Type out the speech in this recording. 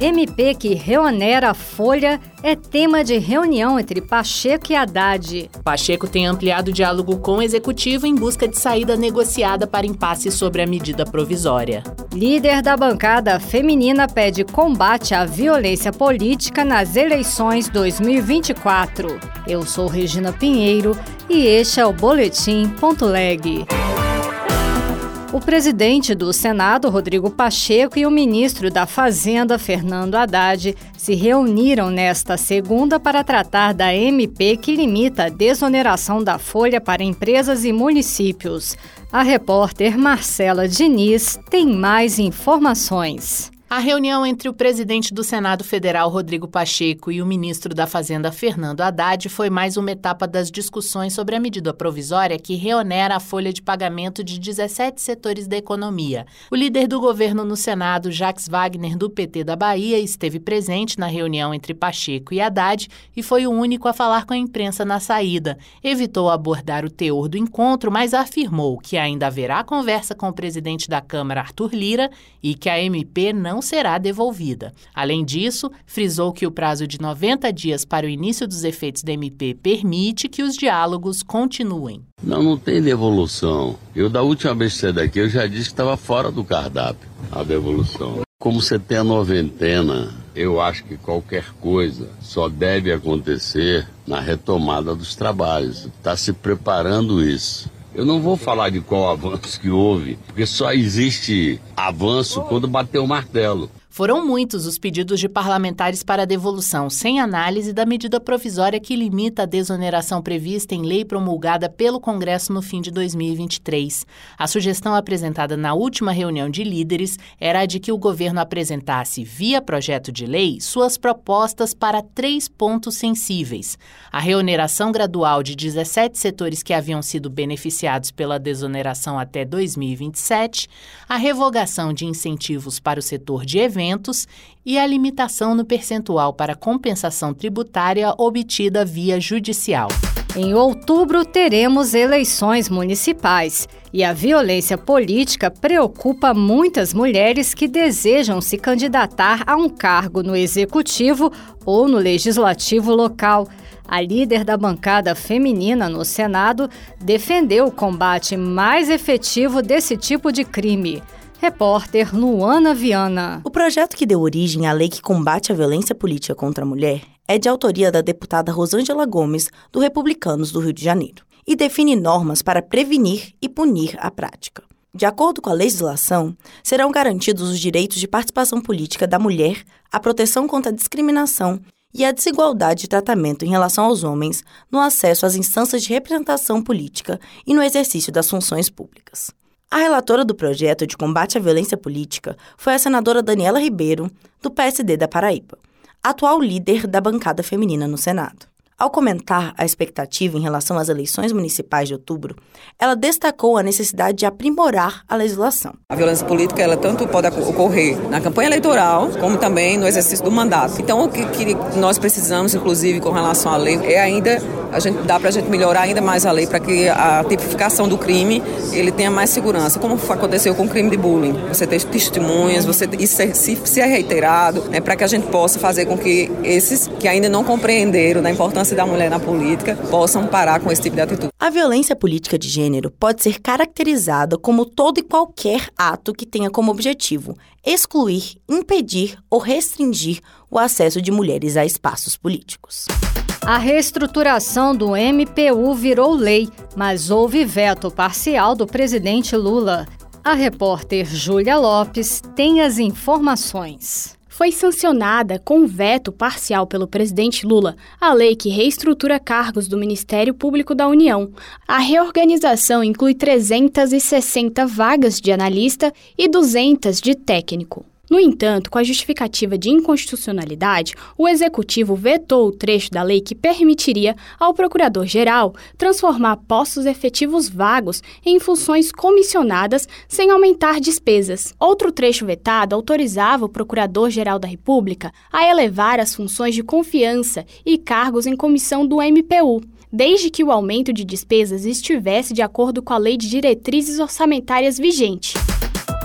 MP que reonera a Folha é tema de reunião entre Pacheco e Haddad. Pacheco tem ampliado o diálogo com o executivo em busca de saída negociada para impasse sobre a medida provisória. Líder da bancada feminina pede combate à violência política nas eleições 2024. Eu sou Regina Pinheiro e este é o Boletim Ponto Leg. O presidente do Senado, Rodrigo Pacheco, e o ministro da Fazenda, Fernando Haddad, se reuniram nesta segunda para tratar da MP que limita a desoneração da folha para empresas e municípios. A repórter Marcela Diniz tem mais informações. A reunião entre o presidente do Senado Federal, Rodrigo Pacheco, e o ministro da Fazenda, Fernando Haddad, foi mais uma etapa das discussões sobre a medida provisória que reonera a folha de pagamento de 17 setores da economia. O líder do governo no Senado, Jacques Wagner, do PT da Bahia, esteve presente na reunião entre Pacheco e Haddad e foi o único a falar com a imprensa na saída. Evitou abordar o teor do encontro, mas afirmou que ainda haverá conversa com o presidente da Câmara, Arthur Lira, e que a MP não não será devolvida. Além disso, frisou que o prazo de 90 dias para o início dos efeitos da MP permite que os diálogos continuem. Não, não tem devolução. Eu, da última vez que saí daqui, eu já disse que estava fora do cardápio a devolução. Como você tem a noventena, eu acho que qualquer coisa só deve acontecer na retomada dos trabalhos. Está se preparando isso. Eu não vou falar de qual avanço que houve, porque só existe avanço quando bater o martelo. Foram muitos os pedidos de parlamentares para a devolução, sem análise da medida provisória que limita a desoneração prevista em lei promulgada pelo Congresso no fim de 2023. A sugestão apresentada na última reunião de líderes era a de que o governo apresentasse, via projeto de lei, suas propostas para três pontos sensíveis: a reoneração gradual de 17 setores que haviam sido beneficiados pela desoneração até 2027, a revogação de incentivos para o setor de eventos e a limitação no percentual para compensação tributária obtida via judicial. Em outubro, teremos eleições municipais e a violência política preocupa muitas mulheres que desejam se candidatar a um cargo no executivo ou no legislativo local. A líder da bancada feminina no Senado defendeu o combate mais efetivo desse tipo de crime. Repórter Luana Viana. O projeto que deu origem à lei que combate a violência política contra a mulher é de autoria da deputada Rosângela Gomes, do Republicanos do Rio de Janeiro, e define normas para prevenir e punir a prática. De acordo com a legislação, serão garantidos os direitos de participação política da mulher, a proteção contra a discriminação e a desigualdade de tratamento em relação aos homens no acesso às instâncias de representação política e no exercício das funções públicas. A relatora do projeto de combate à violência política foi a senadora Daniela Ribeiro, do PSD da Paraíba, atual líder da bancada feminina no Senado. Ao comentar a expectativa em relação às eleições municipais de outubro, ela destacou a necessidade de aprimorar a legislação. A violência política ela tanto pode ocorrer na campanha eleitoral como também no exercício do mandato. Então o que, que nós precisamos, inclusive com relação à lei, é ainda a gente dá para a gente melhorar ainda mais a lei para que a tipificação do crime ele tenha mais segurança, como aconteceu com o crime de bullying. Você ter testemunhas, você isso é, se, se é reiterado, né, para que a gente possa fazer com que esses que ainda não compreenderam da importância importância da mulher na política possam parar com esse tipo de atitude. A violência política de gênero pode ser caracterizada como todo e qualquer ato que tenha como objetivo excluir, impedir ou restringir o acesso de mulheres a espaços políticos. A reestruturação do MPU virou lei, mas houve veto parcial do presidente Lula. A repórter Júlia Lopes tem as informações foi sancionada com veto parcial pelo presidente Lula a lei que reestrutura cargos do Ministério Público da União. A reorganização inclui 360 vagas de analista e 200 de técnico. No entanto, com a justificativa de inconstitucionalidade, o executivo vetou o trecho da lei que permitiria ao procurador-geral transformar postos efetivos vagos em funções comissionadas sem aumentar despesas. Outro trecho vetado autorizava o procurador-geral da República a elevar as funções de confiança e cargos em comissão do MPU desde que o aumento de despesas estivesse de acordo com a Lei de Diretrizes Orçamentárias vigente.